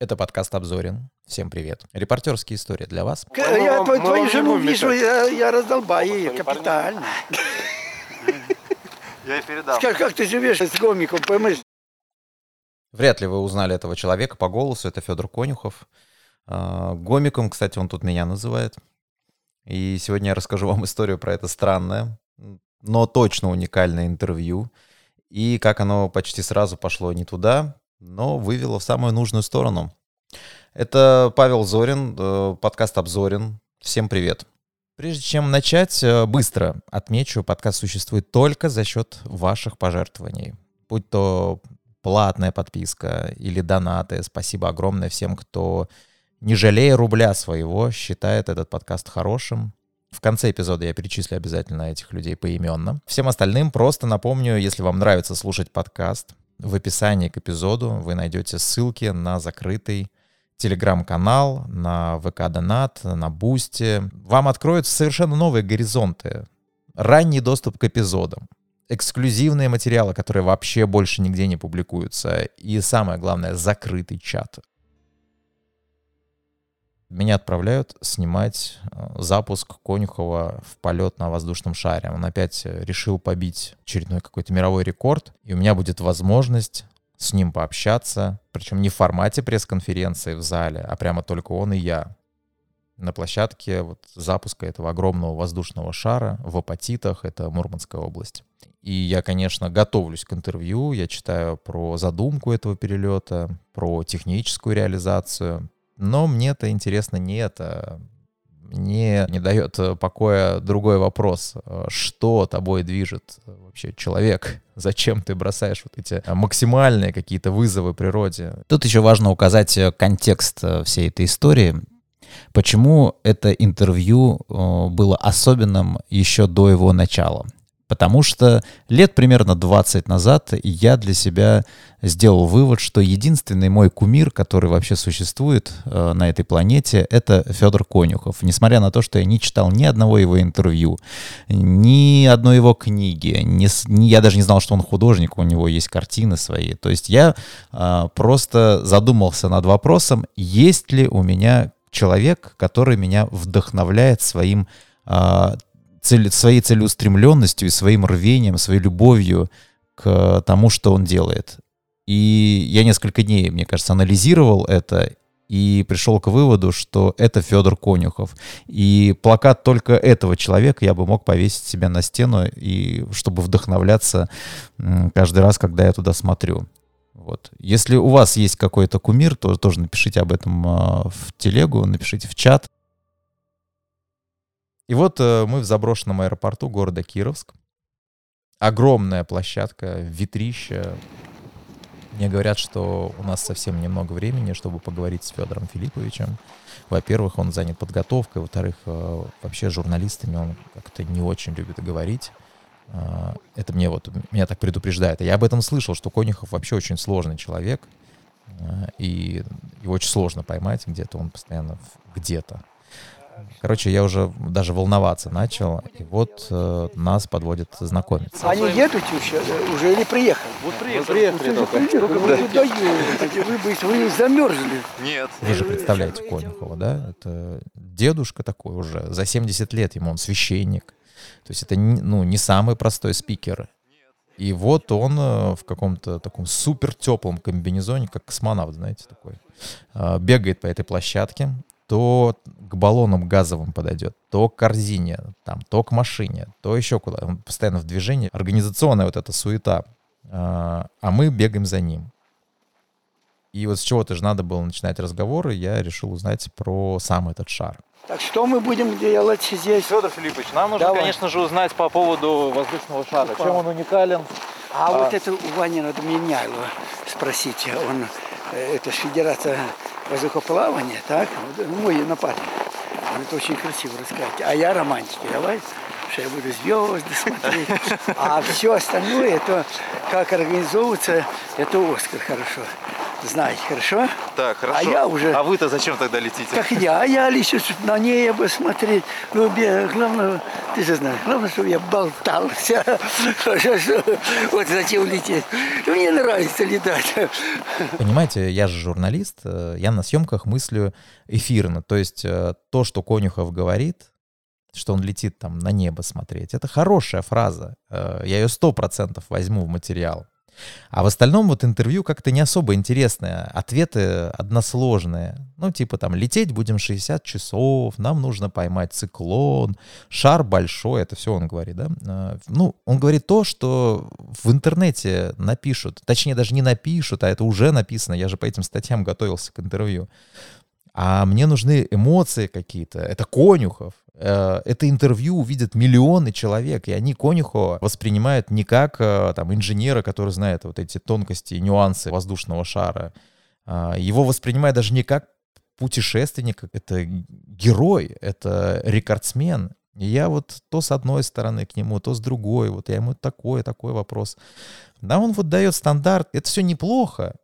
Это подкаст «Обзорин». Всем привет. Репортерские истории для вас. К- Я твою, твою жену вижу, я, я раздолбаю ее капитально. Я и передал. Скажи, как ты живешь с гомиком, понимаешь? Вряд ли вы узнали этого человека по голосу. Это Федор Конюхов. А, Гомиком, кстати, он тут меня называет. И сегодня я расскажу вам историю про это странное, но точно уникальное интервью. И как оно почти сразу пошло не туда, но вывело в самую нужную сторону. Это Павел Зорин, э, подкаст «Обзорин». Всем привет. Прежде чем начать, э, быстро отмечу, подкаст существует только за счет ваших пожертвований. Будь то платная подписка или донаты. Спасибо огромное всем, кто, не жалея рубля своего, считает этот подкаст хорошим. В конце эпизода я перечислю обязательно этих людей поименно. Всем остальным просто напомню, если вам нравится слушать подкаст, в описании к эпизоду вы найдете ссылки на закрытый телеграм-канал, на ВК-донат, на Бусти. Вам откроются совершенно новые горизонты. Ранний доступ к эпизодам, эксклюзивные материалы, которые вообще больше нигде не публикуются. И самое главное, закрытый чат. Меня отправляют снимать э, запуск Конюхова в полет на воздушном шаре. Он опять э, решил побить очередной какой-то мировой рекорд, и у меня будет возможность с ним пообщаться, причем не в формате пресс-конференции в зале, а прямо только он и я на площадке вот запуска этого огромного воздушного шара в Апатитах, это Мурманская область. И я, конечно, готовлюсь к интервью, я читаю про задумку этого перелета, про техническую реализацию, но мне это интересно не это. Мне не дает покоя другой вопрос. Что тобой движет вообще человек? Зачем ты бросаешь вот эти максимальные какие-то вызовы природе? Тут еще важно указать контекст всей этой истории. Почему это интервью э, было особенным еще до его начала? Потому что лет примерно 20 назад я для себя сделал вывод, что единственный мой кумир, который вообще существует э, на этой планете, это Федор Конюхов. Несмотря на то, что я не читал ни одного его интервью, ни одной его книги, ни, ни- я даже не знал, что он художник, у него есть картины свои. То есть я э, просто задумался над вопросом, есть ли у меня человек, который меня вдохновляет своим а, цель- своей целеустремленностью и своим рвением, своей любовью к тому, что он делает. И я несколько дней, мне кажется, анализировал это и пришел к выводу, что это Федор Конюхов. И плакат только этого человека я бы мог повесить себе на стену, и чтобы вдохновляться каждый раз, когда я туда смотрю. Вот. Если у вас есть какой-то кумир, то тоже напишите об этом а, в телегу, напишите в чат. И вот э, мы в заброшенном аэропорту города Кировск. Огромная площадка, ветрище. Мне говорят, что у нас совсем немного времени, чтобы поговорить с Федором Филипповичем. Во-первых, он занят подготовкой, во-вторых, э, вообще журналистами он как-то не очень любит говорить. А, Это мне вот, меня так предупреждает. Я об этом слышал, что Конюхов вообще очень сложный человек, и его очень сложно поймать где-то, он постоянно где-то. Короче, я уже даже волноваться начал, и вот э, нас подводит знакомиться. Они едут еще, э, уже или приехали? Вот приехали. Приехали, Вы даете, вы, бы- вы замерзли. Нет. Вы же представляете Конюхова, да? Это дедушка такой уже, за 70 лет ему, он священник. То есть это не- ну, не самый простой спикер. И вот он э, в каком-то таком супер теплом комбинезоне, как космонавт, знаете, такой, э, бегает по этой площадке, то к баллонам газовым подойдет, то к корзине, там, то к машине, то еще куда. Он постоянно в движении. Организационная вот эта суета. А а мы бегаем за ним. И вот с чего-то же надо было начинать разговор, и я решил узнать про сам этот шар. Так что мы будем делать здесь? Федор Филиппович, нам нужно, Давай. конечно же, узнать по поводу воздушного шара. Опа. Чем он уникален? А, А. вот это у Вани надо Меняйлова спросить. Он, э, это ж Федерация воздухоплавания, так? Ну, Мой напарник. Он это очень красиво рассказывает. А я романтик. Давай, что я буду звезды смотреть. А все остальное, это как организовываться, это Оскар хорошо знать, хорошо? Так, хорошо. А я уже- А вы-то зачем тогда летите? Как я, а я лечу на небо смотреть. Ну, мне главное, ты же знаешь, главное, чтобы я болтался. Вот зачем лететь. Мне нравится летать. Понимаете, я же журналист, э, я на съемках мыслю эфирно. То есть э, то, что Конюхов говорит, что он летит там на небо смотреть, это хорошая фраза. Э, Я ее сто процентов возьму в материал. А в остальном вот интервью как-то не особо интересное. Ответы односложные. Ну, типа там, лететь будем 60 часов, нам нужно поймать циклон, шар большой, это все он говорит, да? Э, Ну, он говорит то, что в интернете напишут. Точнее, даже не напишут, а это уже написано. Я же по этим статьям готовился к интервью. А мне нужны эмоции какие-то. Это Конюхов. Э, Это интервью увидят миллионы человек, и они Конюхова воспринимают не как э, там, инженера, который знает вот эти тонкости и нюансы воздушного шара. А, Его воспринимают даже не как путешественника, это герой, это рекордсмен. И я вот то с одной стороны к нему, то с другой. Вот я ему такой, такой вопрос. Да, он вот дает стандарт. Это все неплохо,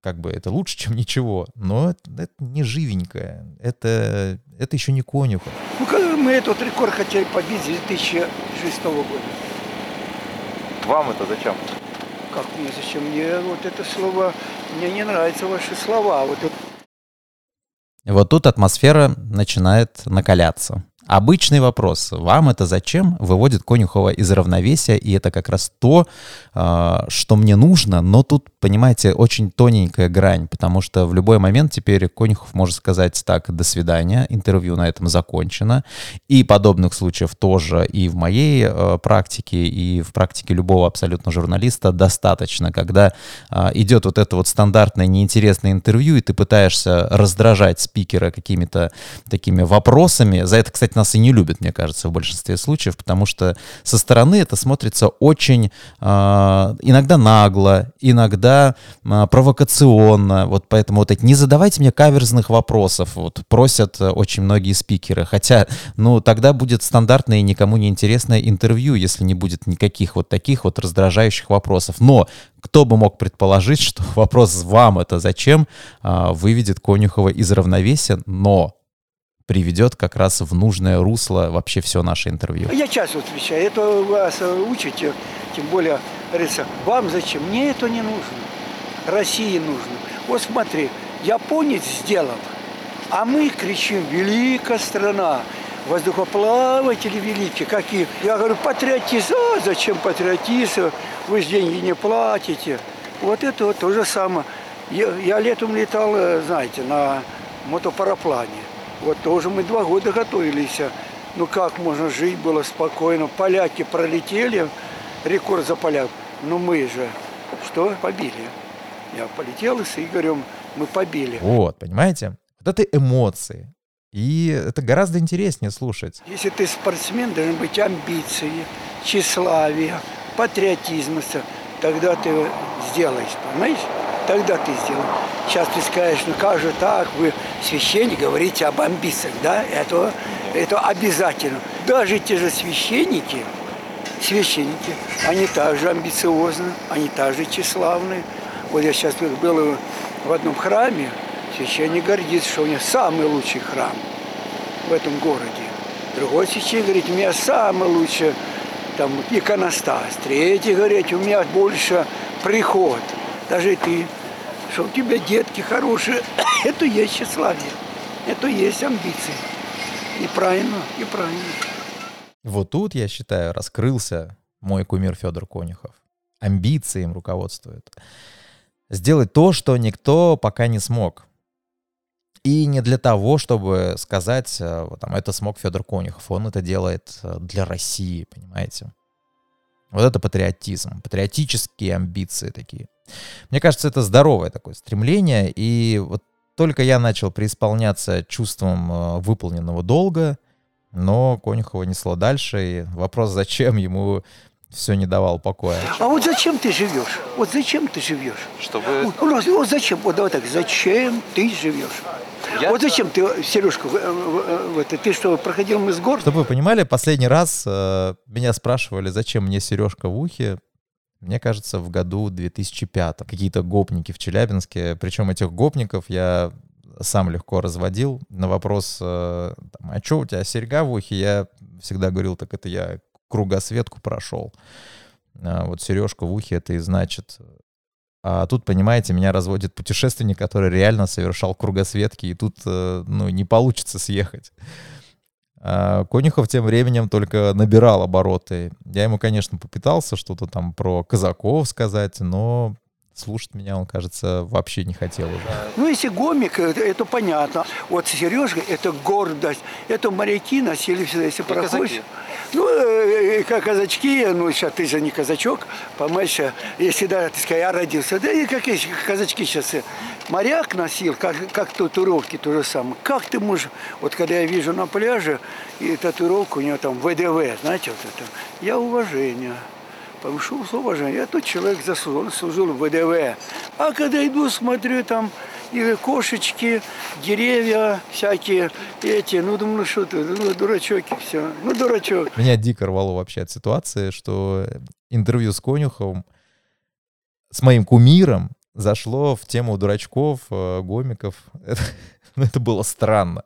как бы это лучше, чем ничего, но это, это не живенькое, это, это еще не конюхов. Ну, как мы этот рекорд хотели побить с 2006 года. Вам это зачем? Как мне, зачем мне вот это слово, мне не нравятся ваши слова. Вот это Вот тут атмосфера начинает накаляться. Обычный вопрос. Вам это зачем? Выводит Конюхова из равновесия, и это как раз то, а, что мне нужно, но тут, понимаете, очень тоненькая грань, потому что в любой момент теперь Конюхов может сказать так, до свидания, интервью на этом закончено, и подобных случаев тоже и в моей э, практике, и в практике любого абсолютно журналиста достаточно, когда а, идет вот это вот стандартное неинтересное интервью, и ты пытаешься раздражать спикера какими-то такими вопросами. За это, кстати, нас и не любят, мне кажется, в большинстве случаев, потому что со стороны это смотрится очень а, иногда нагло, иногда а, провокационно. Вот поэтому вот эти не задавайте мне каверзных вопросов, вот просят э, очень многие спикеры. Хотя, ну, тогда будет стандартное и никому не интересное интервью, если не будет никаких вот таких вот раздражающих вопросов. Но кто бы мог предположить, что вопрос «вам это зачем?» а, выведет Конюхова из равновесия, но приведет как раз в нужное русло вообще все наше интервью. Я часто отвечаю, это вас э, учите, тем более, говорится, вам зачем? Мне это не нужно. России нужно. Вот смотри, японец сделал, а мы кричим, великая страна, воздухоплаватели великие, какие. Я говорю, патриотизм, а зачем патриотизм, вы же деньги не платите. Вот это вот то же самое. Я, я летом летал, э, знаете, на мотопараплане. Вот тоже мы два года готовились. Ну как можно жить было спокойно. Поляки пролетели, рекорд за поляк. Но мы же что, побили. Я полетел с Игорем, мы побили. Вот, понимаете? Вот это эмоции. И это гораздо интереснее слушать. Если ты спортсмен, должны быть амбиции, тщеславие, патриотизм. Тогда ты сделаешь, понимаешь? Тогда ты сделаешь. Сейчас ты скажешь, ну как же так, вы священник говорите об амбициях, да? Это, это обязательно. Даже те же священники, священники, они также амбициозны, они также тщеславны. Вот я сейчас был в одном храме, священник гордится, что у него самый лучший храм в этом городе. Другой священник говорит, у меня самый лучший там, иконостас. Третий говорит, у меня больше приход. Даже ты, что у тебя детки хорошие, это есть тщеславие, это есть амбиции. И правильно, и правильно. Вот тут, я считаю, раскрылся мой кумир Федор Конюхов. Амбиции им руководствует. Сделать то, что никто пока не смог. И не для того, чтобы сказать, э, там, это смог Федор Конюхов. Он это делает э, для России, понимаете? Вот это патриотизм, патриотические амбиции такие. Мне кажется, это здоровое такое стремление. И вот только я начал преисполняться чувством э, выполненного долга, но Конюхова несло дальше. И вопрос, зачем ему все не давал покоя. А вот зачем ты живешь? Вот зачем ты живешь? Чтобы... Вот, у нас- вот зачем? Вот давай так, зачем ты живешь? Я- Вот зачем ты, Сережка, в- в- в это, ты что, проходил мы с гор? Чтобы вы понимали, последний раз э, меня спрашивали, зачем мне сережка в ухе. мне кажется, в году 2005. Какие-то гопники в Челябинске. Причем этих гопников я сам легко разводил. На вопрос, э, там, а что у тебя серьга в ухе, я всегда говорил, так это я кругосветку прошел. А вот сережка в ухе это и значит. А тут, понимаете, меня разводит путешественник, который реально совершал кругосветки, и тут, э, ну, не получится съехать. А Конюхов тем временем только набирал обороты. Я ему, конечно, попытался что-то там про казаков сказать, но слушать меня он, кажется, вообще не хотел уже. Ну, если гомик, это, это понятно. Вот Сережка – это гордость. Это моряки носили всегда, если проходишь. Ну, э, как казачки, ну, сейчас ты же не казачок, э, если да, ты скажешь, я родился, да и как есть казачки сейчас, э, моряк носил, как, как татуировки, то же самое. Как ты можешь, вот когда я вижу на пляже, и татуировка у него там ВДВ, знаете, вот это, я уважение. Потому что с уважением, я тот человек заслужил, служил в ВДВ. А когда иду, смотрю, там и кошечки, деревья всякие эти, ну, думаю, ну что ты, ну, дурачок и все, ну, дурачок. Меня дико рвало вообще от ситуации, что интервью с Конюховым с моим кумиром зашло в тему дурачков, э, гомиков. Это, ну, это было странно,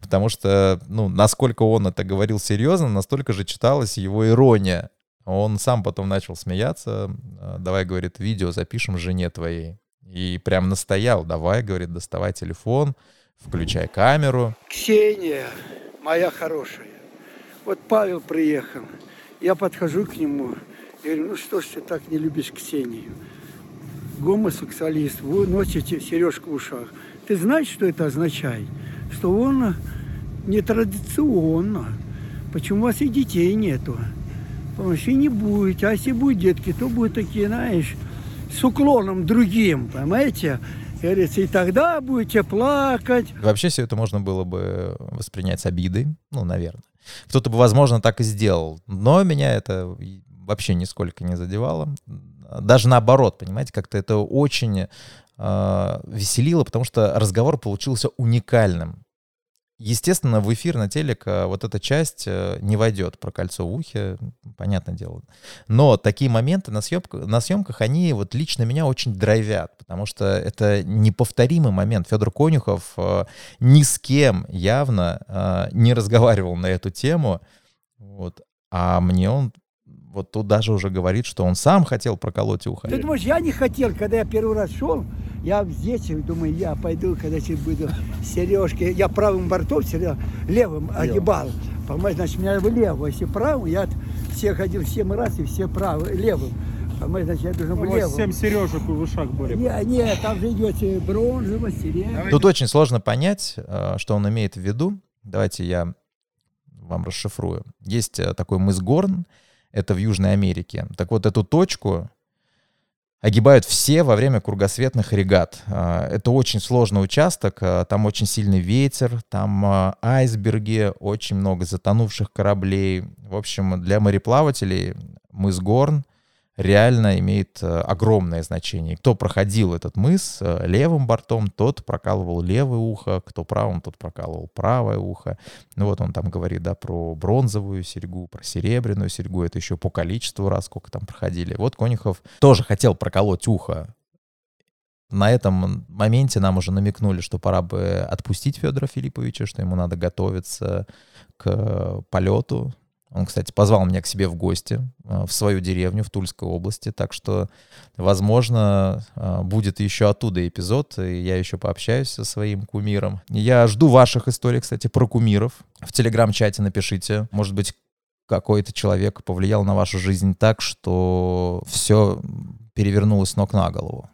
потому что, ну, насколько он это говорил серьезно, настолько же читалась его ирония. Он сам потом начал смеяться. «Э, Давай, говорит, видео запишем жене твоей. И прям настоял. Давай, говорит, доставай телефон, включай камеру. Ксения, моя хорошая. Вот Павел приехал. Я подхожу к нему и говорю, ну что ж ты так не любишь Ксению? Гомосексуалист, вы носите сережку в ушах. Ты знаешь, что это означает? Что он нетрадиционно. Почему у вас и детей нету? Потому что и не будет. А если будут детки, то будут такие, знаешь, с уклоном другим, понимаете? Говорится, и тогда будете плакать. Вообще все это можно было бы воспринять с обидой, ну, наверное. Кто-то бы, возможно, так и сделал. Но меня это вообще нисколько не задевало. Даже наоборот, понимаете, как-то это очень э, веселило, потому что разговор получился уникальным. Естественно, в эфир на телек э, вот эта часть э, не войдет про кольцо в ухе, понятное дело. Но такие моменты на, съемка, на съемках, они вот лично меня очень драйвят, потому что это неповторимый момент. Федор Конюхов э, ни с кем явно не разговаривал на эту тему, вот, а мне он вот тут даже уже говорит, что он сам хотел проколоть ухо. Ты думаешь, я не хотел, когда я первый раз шел, я здесь думаю, я пойду, когда буду сережки. Я правым бортом всегда левым огибал. Понимаешь, значит, меня влево, если правым, я все ходил семь раз и все правым, левым. Понимаешь, значит, я должен быть У вас левым. семь сережек в ушах были. Не, не, там же идет э, бронзово, серебряно. Тут очень сложно понять, э, что он имеет в виду. Давайте я вам расшифрую. Есть э, такой мыс Горн, это в Южной Америке. Так вот, эту точку огибают все во время кругосветных регат. А, Это очень сложный участок, а, там очень сильный ветер, там а, айсберги, очень много затонувших кораблей. В общем, для мореплавателей мыс Горн реально имеет э, огромное значение. Кто проходил этот мыс э, левым бортом, тот прокалывал левое ухо, кто правым, тот прокалывал правое ухо. Ну вот он там говорит, да, про бронзовую серьгу, про серебряную серьгу, это еще по количеству раз, сколько там проходили. Вот Конюхов тоже хотел проколоть ухо. На этом моменте нам уже намекнули, что пора бы отпустить Федора Филипповича, что ему надо готовиться к полету. Он, кстати, позвал меня к себе в гости э, в свою деревню в Тульской области, так что, возможно, э, будет еще оттуда эпизод, и я еще пообщаюсь со своим кумиром. Я жду ваших историй, кстати, про кумиров. В телеграм-чате напишите. Может быть, какой-то человек повлиял на вашу жизнь так, что все перевернулось ног на голову.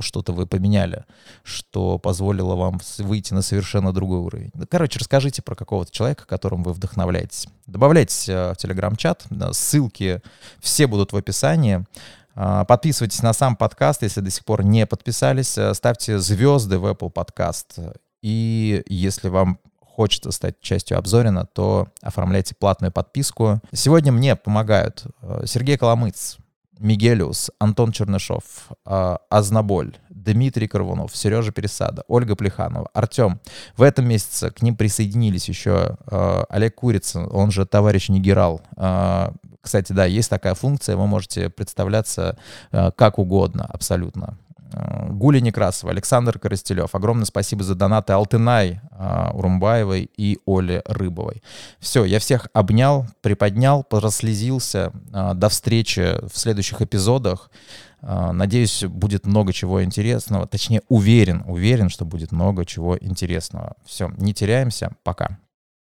Что-то вы поменяли, что позволило вам выйти на совершенно другой уровень. Короче, расскажите про какого-то человека, которым вы вдохновляетесь. Добавляйтесь э, в телеграм-чат. Ссылки все будут в описании. А, Подписывайтесь на сам подкаст, если до сих пор не подписались. Э, Ставьте звезды в Apple Podcast. И если вам хочется стать частью Обзорина, то оформляйте платную подписку. Сегодня мне помогают э, Сергей Коломыц, Мигелиус, Антон Чернышов, э, Азнаболь, Дмитрий Корвунов, Сережа Пересада, Ольга Плеханова, Артем. В этом месяце к ним присоединились еще э, Олег Курицын, он же товарищ Нигерал, э, Кстати, да, есть такая функция, вы можете представляться как угодно, абсолютно. Э, Гуля Некрасова, Александр Коростелев. Огромное спасибо за донаты Алтынай э, Урумбаевой и Оле Рыбовой. Все, я всех обнял, приподнял, прослезился. Э, До встречи в следующих эпизодах. Надеюсь, будет много чего интересного. Точнее, уверен, уверен, что будет много чего интересного. Все, не теряемся. Пока.